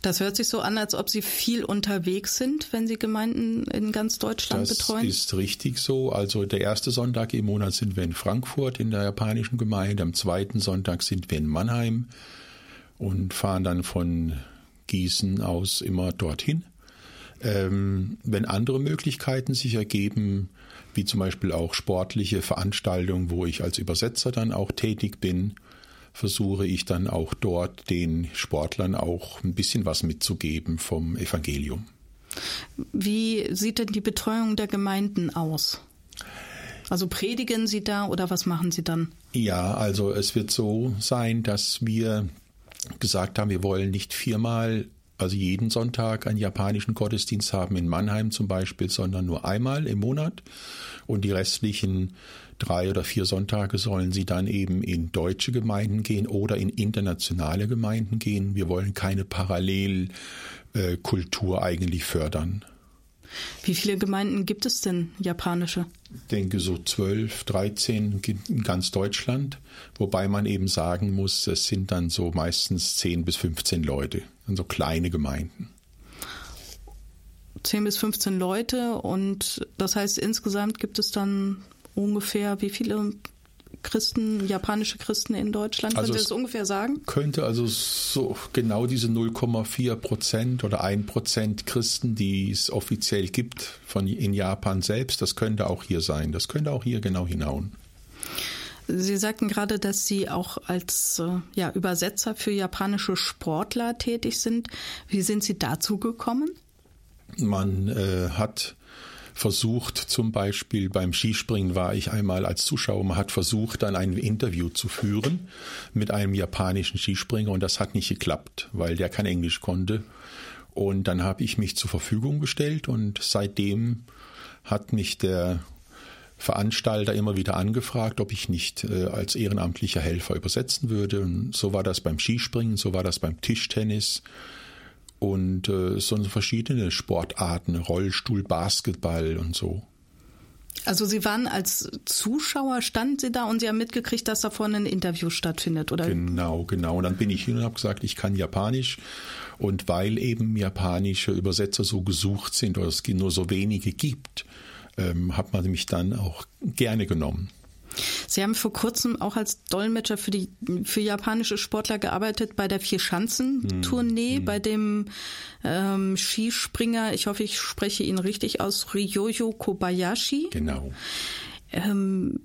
Das hört sich so an, als ob Sie viel unterwegs sind, wenn Sie Gemeinden in ganz Deutschland das betreuen. Das ist richtig so. Also der erste Sonntag im Monat sind wir in Frankfurt in der japanischen Gemeinde, am zweiten Sonntag sind wir in Mannheim und fahren dann von Gießen aus immer dorthin. Ähm, wenn andere Möglichkeiten sich ergeben, wie zum Beispiel auch sportliche Veranstaltungen, wo ich als Übersetzer dann auch tätig bin, versuche ich dann auch dort den Sportlern auch ein bisschen was mitzugeben vom Evangelium. Wie sieht denn die Betreuung der Gemeinden aus? Also predigen Sie da oder was machen Sie dann? Ja, also es wird so sein, dass wir gesagt haben, wir wollen nicht viermal, also jeden Sonntag einen japanischen Gottesdienst haben in Mannheim zum Beispiel, sondern nur einmal im Monat. Und die restlichen drei oder vier Sonntage sollen sie dann eben in deutsche Gemeinden gehen oder in internationale Gemeinden gehen. Wir wollen keine Parallelkultur eigentlich fördern. Wie viele Gemeinden gibt es denn, japanische? Ich denke so 12, 13 in ganz Deutschland, wobei man eben sagen muss, es sind dann so meistens 10 bis 15 Leute, so kleine Gemeinden. 10 bis 15 Leute und das heißt insgesamt gibt es dann ungefähr wie viele Christen, japanische Christen in Deutschland? Also Können Sie das ungefähr sagen? Könnte also so genau diese 0,4 Prozent oder 1 Prozent Christen, die es offiziell gibt von in Japan selbst, das könnte auch hier sein. Das könnte auch hier genau hinhauen. Sie sagten gerade, dass Sie auch als äh, ja, Übersetzer für japanische Sportler tätig sind. Wie sind Sie dazu gekommen? Man äh, hat versucht, zum Beispiel beim Skispringen war ich einmal als Zuschauer, man hat versucht, dann ein Interview zu führen mit einem japanischen Skispringer und das hat nicht geklappt, weil der kein Englisch konnte. Und dann habe ich mich zur Verfügung gestellt und seitdem hat mich der Veranstalter immer wieder angefragt, ob ich nicht äh, als ehrenamtlicher Helfer übersetzen würde. Und so war das beim Skispringen, so war das beim Tischtennis und äh, so verschiedene Sportarten, Rollstuhl, Basketball und so. Also Sie waren als Zuschauer, standen Sie da und Sie haben mitgekriegt, dass da vorne ein Interview stattfindet, oder? Genau, genau. Und dann bin ich hin und habe gesagt, ich kann Japanisch. Und weil eben japanische Übersetzer so gesucht sind oder es nur so wenige gibt, ähm, hat man mich dann auch gerne genommen. Sie haben vor kurzem auch als Dolmetscher für die für japanische Sportler gearbeitet bei der Vier-Schanzen-Tournee, hm. bei dem ähm, Skispringer, ich hoffe, ich spreche ihn richtig aus, Ryoyo Kobayashi. Genau. Ähm,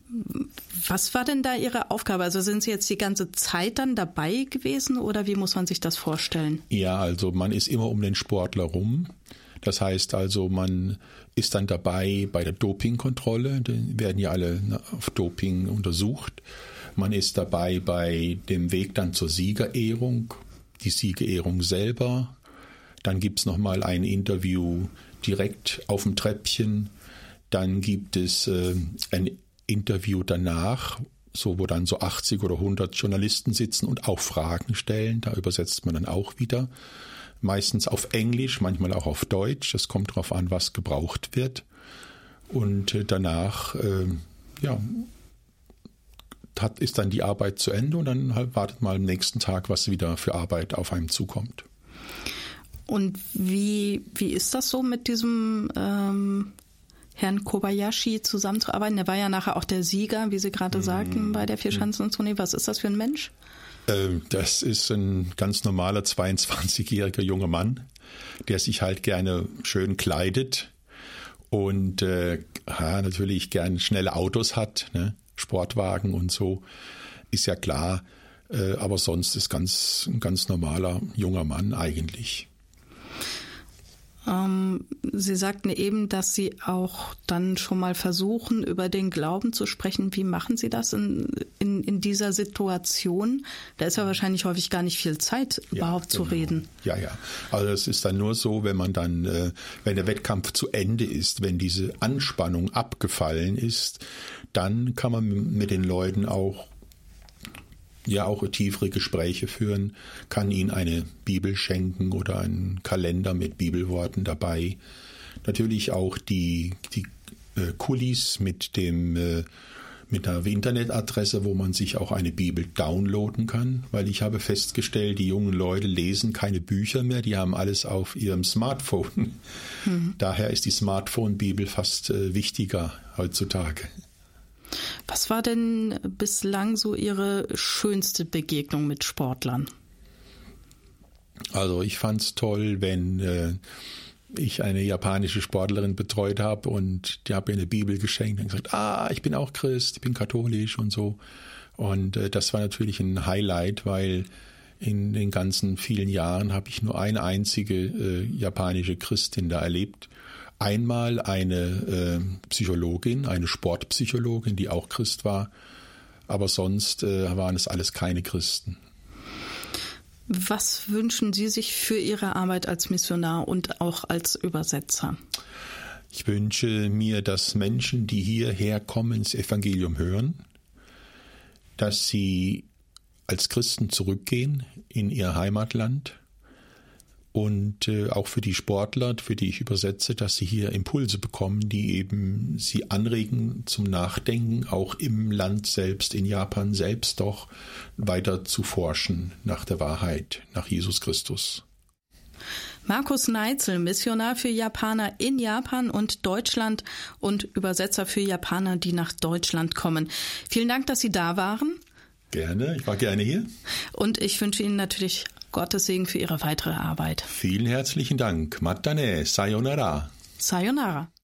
was war denn da Ihre Aufgabe? Also sind Sie jetzt die ganze Zeit dann dabei gewesen oder wie muss man sich das vorstellen? Ja, also man ist immer um den Sportler rum. Das heißt also, man ist dann dabei bei der Dopingkontrolle, die werden ja alle auf Doping untersucht. Man ist dabei bei dem Weg dann zur Siegerehrung, die Siegerehrung selber. Dann gibt es nochmal ein Interview direkt auf dem Treppchen. Dann gibt es äh, ein Interview danach, so wo dann so 80 oder 100 Journalisten sitzen und auch Fragen stellen. Da übersetzt man dann auch wieder. Meistens auf Englisch, manchmal auch auf Deutsch. Es kommt darauf an, was gebraucht wird. Und äh, danach, äh, ja, hat, ist dann die Arbeit zu Ende und dann halt wartet mal am nächsten Tag, was wieder für Arbeit auf einem zukommt. Und wie, wie ist das so mit diesem ähm, Herrn Kobayashi zusammenzuarbeiten? Der war ja nachher auch der Sieger, wie Sie gerade mhm. sagten, bei der Vierschanzentournee. Was ist das für ein Mensch? Ähm, das ist ein ganz normaler 22-jähriger junger Mann, der sich halt gerne schön kleidet und äh, natürlich gern schnelle Autos hat. Ne? Sportwagen und so, ist ja klar. Äh, aber sonst ist ganz ein ganz normaler junger Mann eigentlich. Ähm, Sie sagten eben, dass Sie auch dann schon mal versuchen, über den Glauben zu sprechen. Wie machen Sie das in, in, in dieser Situation? Da ist ja wahrscheinlich häufig gar nicht viel Zeit, ja, überhaupt genau. zu reden. Ja, ja. Also es ist dann nur so, wenn man dann, äh, wenn der Wettkampf zu Ende ist, wenn diese Anspannung abgefallen ist, dann kann man mit den Leuten auch ja auch tiefere Gespräche führen, kann ihnen eine Bibel schenken oder einen Kalender mit Bibelworten dabei. Natürlich auch die, die äh, Kulis mit dem äh, mit einer Internetadresse, wo man sich auch eine Bibel downloaden kann, weil ich habe festgestellt, die jungen Leute lesen keine Bücher mehr, die haben alles auf ihrem Smartphone. Mhm. Daher ist die Smartphone-Bibel fast äh, wichtiger heutzutage. Was war denn bislang so Ihre schönste Begegnung mit Sportlern? Also ich fand es toll, wenn äh, ich eine japanische Sportlerin betreut habe und die habe mir eine Bibel geschenkt und gesagt, ah, ich bin auch Christ, ich bin katholisch und so. Und äh, das war natürlich ein Highlight, weil in den ganzen vielen Jahren habe ich nur eine einzige äh, japanische Christin da erlebt einmal eine äh, Psychologin, eine Sportpsychologin, die auch Christ war, aber sonst äh, waren es alles keine Christen. Was wünschen Sie sich für Ihre Arbeit als Missionar und auch als Übersetzer? Ich wünsche mir, dass Menschen, die hierher kommen, das Evangelium hören, dass sie als Christen zurückgehen in ihr Heimatland und äh, auch für die Sportler, für die ich übersetze, dass sie hier Impulse bekommen, die eben sie anregen zum Nachdenken, auch im Land selbst, in Japan selbst doch weiter zu forschen nach der Wahrheit, nach Jesus Christus. Markus Neitzel, Missionar für Japaner in Japan und Deutschland und Übersetzer für Japaner, die nach Deutschland kommen. Vielen Dank, dass Sie da waren. Gerne, ich war gerne hier. Und ich wünsche Ihnen natürlich Gottes Segen für Ihre weitere Arbeit. Vielen herzlichen Dank. Matane, sayonara. Sayonara.